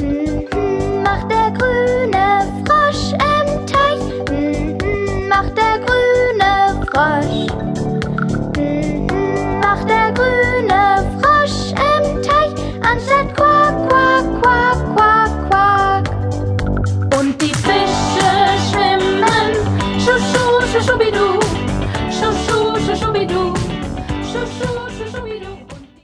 Hm, hm, macht der grüne Frosch im Teich. Mhm, macht der grüne Frosch. Mhm, macht der grüne Frosch im Teich. Anstatt Quack, Quack, Quack, Quack, Quack. Und die Fische schwimmen. Schuschu, schuschubidu. Schuschu, schuschubidu. Schuschu, schuschubidu.